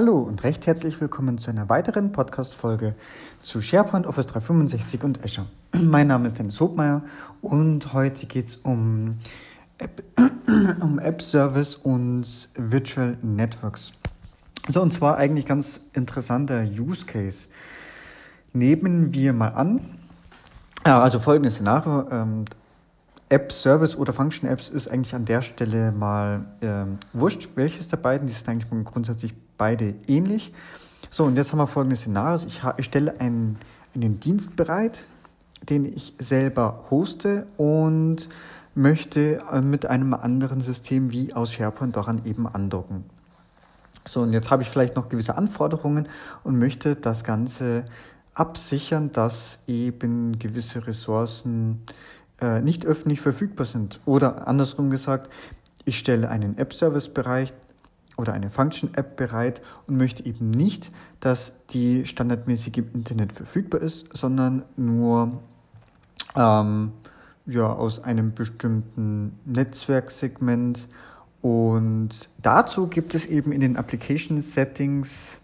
Hallo und recht herzlich willkommen zu einer weiteren Podcast-Folge zu SharePoint, Office 365 und Azure. Mein Name ist Dennis Hobmeier und heute geht es um App, um App Service und Virtual Networks. So, und zwar eigentlich ganz interessanter Use Case. Nehmen wir mal an, also folgendes Szenario. Ähm, App Service oder Function Apps ist eigentlich an der Stelle mal ähm, wurscht, welches der beiden. Die sind eigentlich grundsätzlich beide ähnlich. So, und jetzt haben wir folgendes Szenario. Ich, ich stelle einen, einen Dienst bereit, den ich selber hoste und möchte äh, mit einem anderen System wie aus SharePoint daran eben andocken. So, und jetzt habe ich vielleicht noch gewisse Anforderungen und möchte das Ganze absichern, dass eben gewisse Ressourcen äh, nicht öffentlich verfügbar sind. Oder andersrum gesagt, ich stelle einen App-Service-Bereich oder eine Function-App bereit und möchte eben nicht, dass die standardmäßig im Internet verfügbar ist, sondern nur ähm, ja, aus einem bestimmten Netzwerksegment. Und dazu gibt es eben in den Application Settings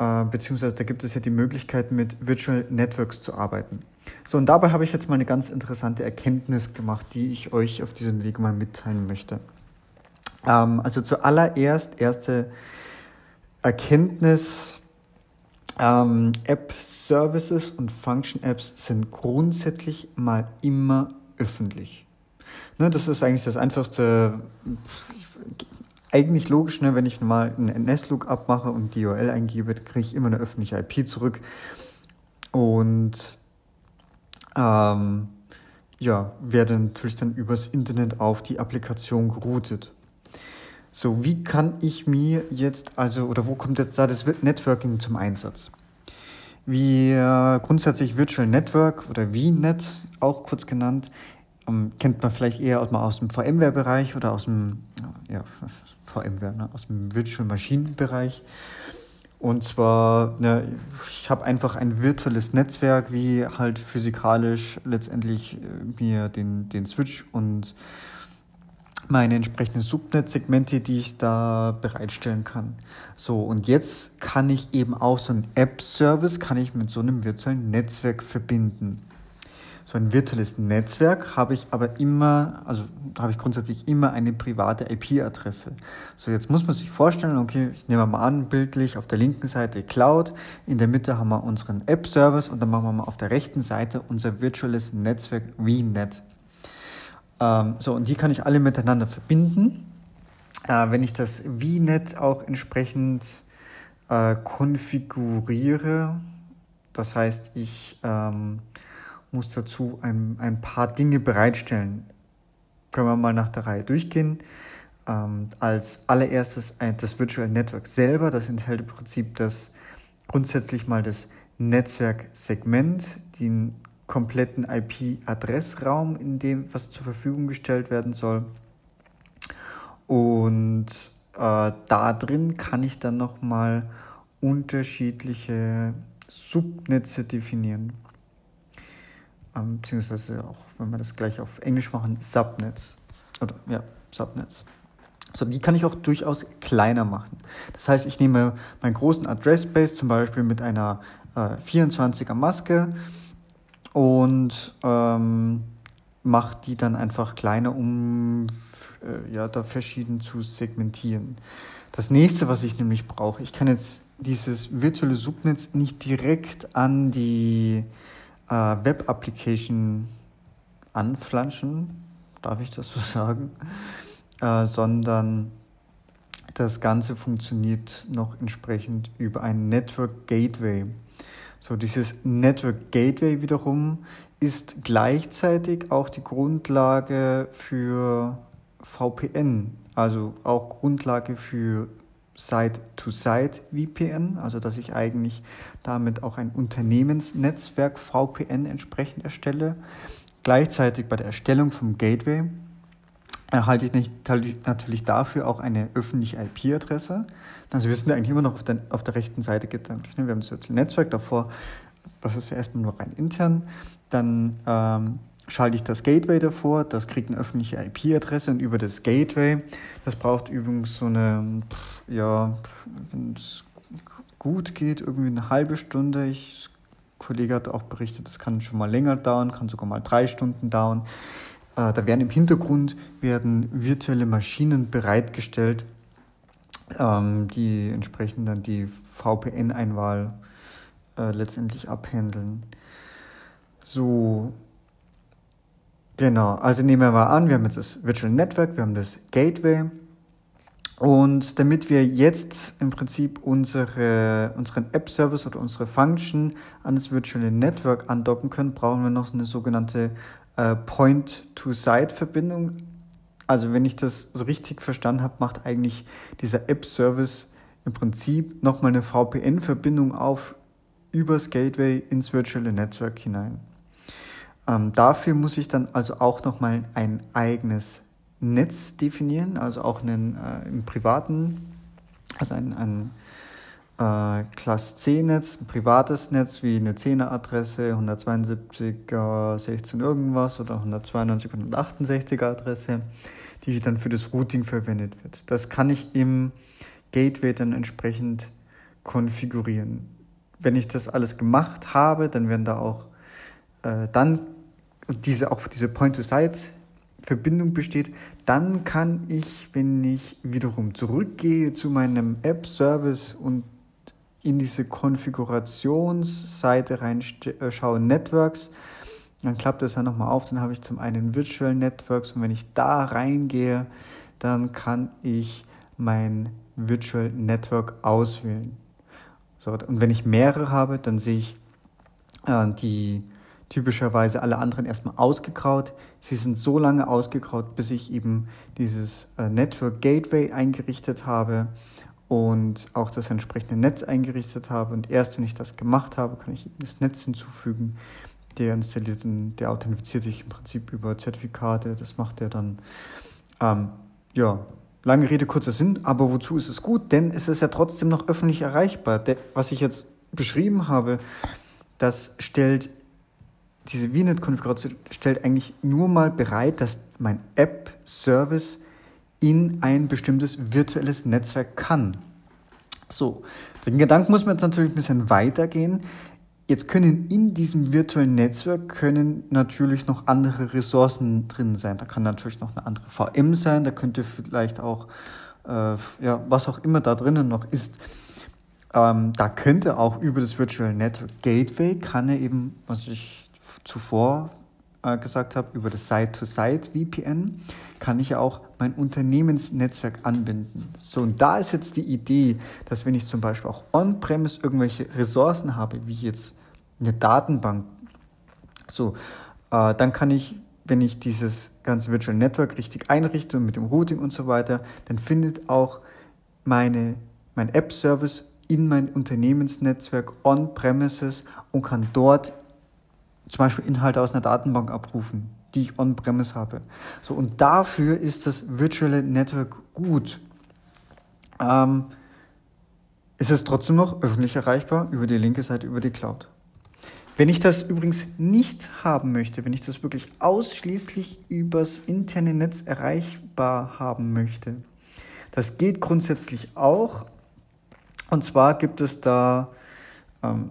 äh, beziehungsweise da gibt es ja die Möglichkeit, mit Virtual Networks zu arbeiten. So, und dabei habe ich jetzt mal eine ganz interessante Erkenntnis gemacht, die ich euch auf diesem Weg mal mitteilen möchte. Ähm, also zuallererst, erste Erkenntnis, ähm, App-Services und Function-Apps sind grundsätzlich mal immer öffentlich. Ne, das ist eigentlich das einfachste eigentlich logisch, ne, wenn ich mal einen NS-Lookup mache und die URL eingebe, kriege ich immer eine öffentliche IP zurück. Und ähm, ja, werde natürlich dann übers Internet auf die Applikation geroutet. So, wie kann ich mir jetzt, also, oder wo kommt jetzt da das Networking zum Einsatz? Wie äh, grundsätzlich Virtual Network oder VNet, auch kurz genannt, ähm, kennt man vielleicht eher aus, dem VMware-Bereich oder aus dem, ja, VMware, ne, aus dem Virtual Machine-Bereich. Und zwar, ne, ich habe einfach ein virtuelles Netzwerk, wie halt physikalisch letztendlich äh, mir den, den Switch und meine entsprechenden Subnet-Segmente, die ich da bereitstellen kann. So, und jetzt kann ich eben auch so einen App-Service, kann ich mit so einem virtuellen Netzwerk verbinden so ein virtuelles Netzwerk habe ich aber immer, also habe ich grundsätzlich immer eine private IP-Adresse. So, jetzt muss man sich vorstellen, okay, ich nehme mal an, bildlich auf der linken Seite Cloud, in der Mitte haben wir unseren App-Service und dann machen wir mal auf der rechten Seite unser virtuelles Netzwerk VNet. Ähm, so, und die kann ich alle miteinander verbinden. Äh, wenn ich das VNet auch entsprechend äh, konfiguriere, das heißt, ich ähm, muss dazu ein, ein paar Dinge bereitstellen. Können wir mal nach der Reihe durchgehen. Ähm, als allererstes das Virtual Network selber, das enthält im Prinzip das grundsätzlich mal das Netzwerksegment, den kompletten IP-Adressraum, in dem was zur Verfügung gestellt werden soll. Und äh, da drin kann ich dann nochmal unterschiedliche Subnetze definieren ähm, beziehungsweise auch, wenn wir das gleich auf Englisch machen, Subnets. Oder ja, Subnets. So, die kann ich auch durchaus kleiner machen. Das heißt, ich nehme meinen großen Address Space zum Beispiel mit einer äh, 24er Maske und ähm, mache die dann einfach kleiner, um äh, ja, da verschieden zu segmentieren. Das nächste, was ich nämlich brauche, ich kann jetzt dieses virtuelle Subnetz nicht direkt an die äh, Web-Application anflanschen, darf ich das so sagen, äh, sondern das Ganze funktioniert noch entsprechend über ein Network Gateway. So, dieses Network Gateway wiederum ist gleichzeitig auch die Grundlage für VPN, also auch Grundlage für Site-to-Site-VPN, also dass ich eigentlich damit auch ein Unternehmensnetzwerk VPN entsprechend erstelle. Gleichzeitig bei der Erstellung vom Gateway erhalte ich natürlich dafür auch eine öffentliche IP-Adresse. Also wir sind eigentlich immer noch auf der, auf der rechten Seite gedanklich. Ne? Wir haben das Netzwerk davor, das ist ja erstmal nur rein intern. Dann ähm, schalte ich das Gateway davor, das kriegt eine öffentliche IP-Adresse und über das Gateway, das braucht übrigens so eine, ja, wenn es gut geht, irgendwie eine halbe Stunde. Ich, Kollege hat auch berichtet, das kann schon mal länger dauern, kann sogar mal drei Stunden dauern. Äh, da werden im Hintergrund werden virtuelle Maschinen bereitgestellt, ähm, die entsprechend dann die VPN-Einwahl äh, letztendlich abhandeln. So, genau. Also nehmen wir mal an, wir haben jetzt das Virtual Network, wir haben das Gateway. Und damit wir jetzt im Prinzip unsere, unseren App-Service oder unsere Function an das Virtual Network andocken können, brauchen wir noch eine sogenannte äh, Point-to-Site-Verbindung. Also wenn ich das so richtig verstanden habe, macht eigentlich dieser App-Service im Prinzip nochmal eine VPN-Verbindung auf übers Gateway ins Virtual Network hinein. Ähm, dafür muss ich dann also auch nochmal ein eigenes Netz definieren, also auch einen äh, im privaten, also ein, ein äh, Class C-Netz, ein privates Netz wie eine 10er Adresse, 172er 16 irgendwas oder 192 168er Adresse, die dann für das Routing verwendet wird. Das kann ich im Gateway dann entsprechend konfigurieren. Wenn ich das alles gemacht habe, dann werden da auch äh, dann diese auch diese Point-to-Site Verbindung besteht, dann kann ich, wenn ich wiederum zurückgehe zu meinem App-Service und in diese Konfigurationsseite reinschaue, äh, Networks, dann klappt das ja nochmal auf, dann habe ich zum einen Virtual Networks und wenn ich da reingehe, dann kann ich mein Virtual Network auswählen. So, und wenn ich mehrere habe, dann sehe ich äh, die typischerweise alle anderen erstmal ausgegraut. Sie sind so lange ausgegraut, bis ich eben dieses äh, Network Gateway eingerichtet habe und auch das entsprechende Netz eingerichtet habe. Und erst wenn ich das gemacht habe, kann ich das Netz hinzufügen. Der installiert, der authentifiziert sich im Prinzip über Zertifikate. Das macht er dann. Ähm, ja, lange Rede, kurzer Sinn. Aber wozu ist es gut? Denn es ist ja trotzdem noch öffentlich erreichbar. Der, was ich jetzt beschrieben habe, das stellt diese VNet-Konfiguration stellt eigentlich nur mal bereit, dass mein App-Service in ein bestimmtes virtuelles Netzwerk kann. So, den Gedanken muss man jetzt natürlich ein bisschen weitergehen. Jetzt können in diesem virtuellen Netzwerk können natürlich noch andere Ressourcen drin sein. Da kann natürlich noch eine andere VM sein, da könnte vielleicht auch, äh, ja, was auch immer da drinnen noch ist. Ähm, da könnte auch über das Virtual Network Gateway, kann er eben, was ich zuvor äh, gesagt habe, über das Site-to-Site-VPN kann ich ja auch mein Unternehmensnetzwerk anbinden. So, und da ist jetzt die Idee, dass wenn ich zum Beispiel auch on-premise irgendwelche Ressourcen habe, wie jetzt eine Datenbank, so, äh, dann kann ich, wenn ich dieses ganze Virtual Network richtig einrichte und mit dem Routing und so weiter, dann findet auch meine, mein App-Service in mein Unternehmensnetzwerk on-premises und kann dort zum Beispiel Inhalte aus einer Datenbank abrufen, die ich on-premise habe. So, und dafür ist das Virtual Network gut. Ähm, ist es trotzdem noch öffentlich erreichbar über die linke Seite, über die Cloud. Wenn ich das übrigens nicht haben möchte, wenn ich das wirklich ausschließlich übers interne Netz erreichbar haben möchte, das geht grundsätzlich auch. Und zwar gibt es da ähm,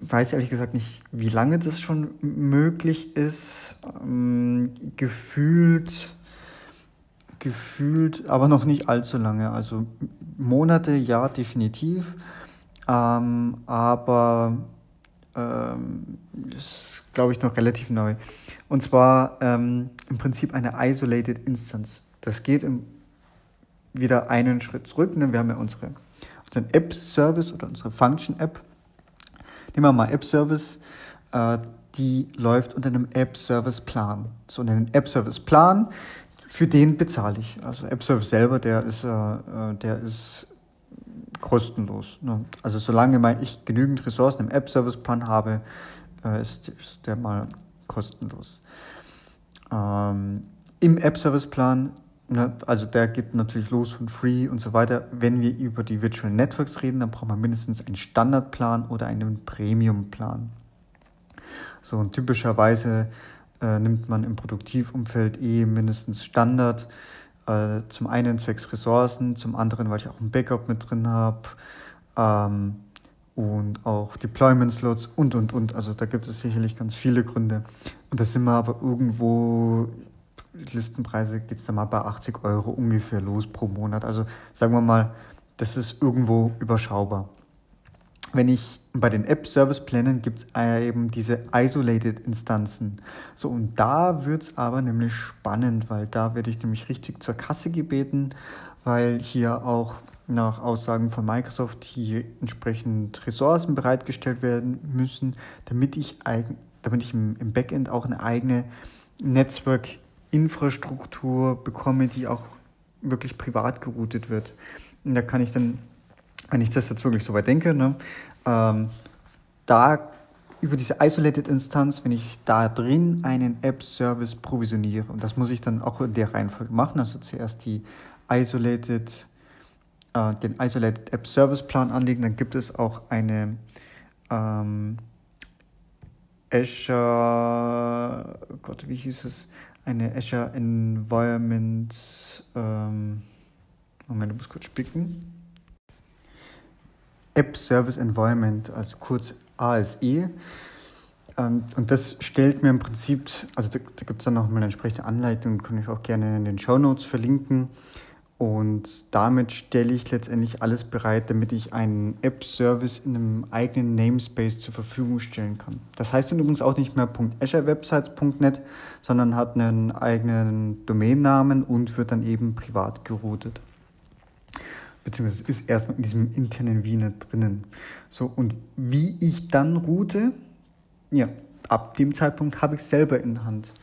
weiß ehrlich gesagt nicht, wie lange das schon möglich ist. Ähm, gefühlt, gefühlt, aber noch nicht allzu lange. Also Monate, ja, definitiv. Ähm, aber ähm, ist, glaube ich, noch relativ neu. Und zwar ähm, im Prinzip eine Isolated Instance. Das geht im, wieder einen Schritt zurück. Ne? Wir haben ja unsere, unseren App-Service oder unsere Function-App Nehmen wir mal App-Service, äh, die läuft unter einem App-Service-Plan. So einen App-Service-Plan, für den bezahle ich. Also App-Service selber, der ist, äh, äh, der ist kostenlos. Ne? Also solange ich genügend Ressourcen im App-Service-Plan habe, äh, ist, ist, der mal kostenlos. Ähm, Im App-Service-Plan Ne, also der geht natürlich los von Free und so weiter. Wenn wir über die Virtual Networks reden, dann braucht man mindestens einen Standardplan oder einen Premiumplan. So und typischerweise äh, nimmt man im Produktivumfeld eh mindestens Standard. Äh, zum einen zwecks Ressourcen, zum anderen, weil ich auch ein Backup mit drin habe. ähm, und auch Deployment Slots und, und, und. Also da gibt es sicherlich ganz viele Gründe. Und da sind wir aber irgendwo, Listenpreise geht es da mal bei 80 Euro ungefähr los pro Monat. Also sagen wir mal, das ist irgendwo überschaubar. Wenn ich bei den App-Service-Plänen gibt es eben diese Isolated-Instanzen. So, und da wird es aber nämlich spannend, weil da werde ich nämlich richtig zur Kasse gebeten, weil hier auch nach Aussagen von Microsoft hier entsprechend Ressourcen bereitgestellt werden müssen, damit ich, damit ich im, Backend auch eine eigene Netzwerkinfrastruktur bekomme, die auch wirklich privat geroutet wird. Und da kann ich dann, wenn ich das jetzt wirklich so weit denke, ne, ähm, da über diese Isolated Instanz, wenn ich da drin einen App-Service provisioniere, und das muss ich dann auch in der Reihenfolge machen, also zuerst die Isolated äh, den Isolated App Service Plan anlegen, dann gibt es auch eine ähm, Azure, Gott, wie hieß es? Eine Azure Environment, ähm, Moment, ich muss kurz spicken. App Service Environment, also kurz ASE. Ähm, und das stellt mir im Prinzip, also da, da gibt es dann noch mal eine entsprechende Anleitung, kann ich auch gerne in den Show Notes verlinken. Und damit stelle ich letztendlich alles bereit, damit ich einen App-Service in einem eigenen Namespace zur Verfügung stellen kann. Das heißt dann übrigens auch nicht mehr .azurewebsites.net, sondern hat einen eigenen Domainnamen und wird dann eben privat geroutet. Beziehungsweise ist erstmal in diesem internen Wiener drinnen. So, und wie ich dann route, ja, ab dem Zeitpunkt habe ich selber in der Hand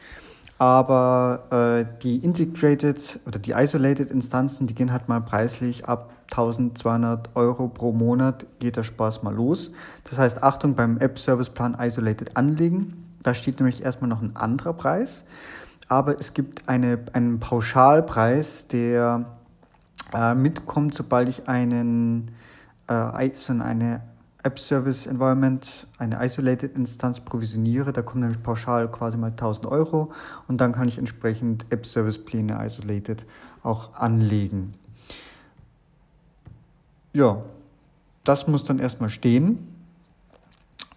aber äh, die Integrated oder die Isolated Instanzen, die gehen halt mal preislich ab 1200 Euro pro Monat geht der Spaß mal los. Das heißt, Achtung beim App Service Plan Isolated anlegen. Da steht nämlich erstmal noch ein anderer Preis, aber es gibt eine, einen Pauschalpreis, der äh, mitkommt, sobald ich einen, äh, so eine App Service Environment, eine Isolated Instanz provisioniere, da kommt nämlich pauschal quasi mal 1000 Euro und dann kann ich entsprechend App Service Pläne Isolated auch anlegen. Ja, das muss dann erstmal stehen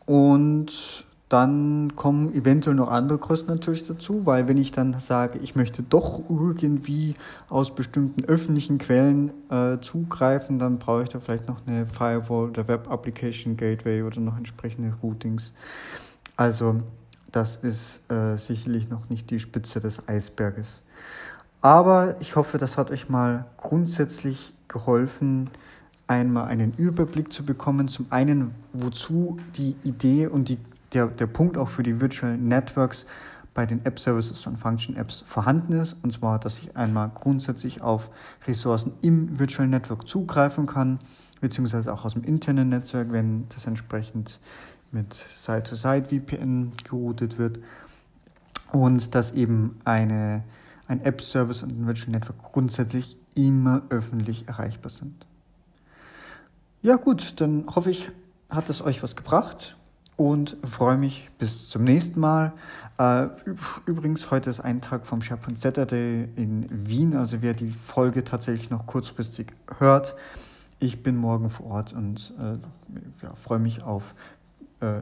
und dann kommen eventuell noch andere Kosten natürlich dazu, weil wenn ich dann sage, ich möchte doch irgendwie aus bestimmten öffentlichen Quellen äh, zugreifen, dann brauche ich da vielleicht noch eine Firewall oder Web Application Gateway oder noch entsprechende Routings. Also das ist äh, sicherlich noch nicht die Spitze des Eisberges. Aber ich hoffe, das hat euch mal grundsätzlich geholfen, einmal einen Überblick zu bekommen. Zum einen, wozu die Idee und die der, der Punkt auch für die Virtual Networks bei den App Services und Function Apps vorhanden ist. Und zwar, dass ich einmal grundsätzlich auf Ressourcen im Virtual Network zugreifen kann, beziehungsweise auch aus dem internen Netzwerk, wenn das entsprechend mit Side-to-Side-VPN geroutet wird. Und dass eben eine, ein App-Service und ein Virtual Network grundsätzlich immer öffentlich erreichbar sind. Ja gut, dann hoffe ich, hat es euch was gebracht und freue mich bis zum nächsten Mal. Äh, übrigens, heute ist ein Tag vom SharePoint Saturday in Wien, also wer die Folge tatsächlich noch kurzfristig hört. Ich bin morgen vor Ort und äh, ja, freue mich auf äh,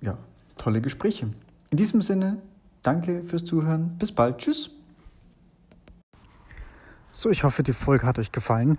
ja, tolle Gespräche. In diesem Sinne, danke fürs Zuhören. Bis bald. Tschüss. So, ich hoffe, die Folge hat euch gefallen.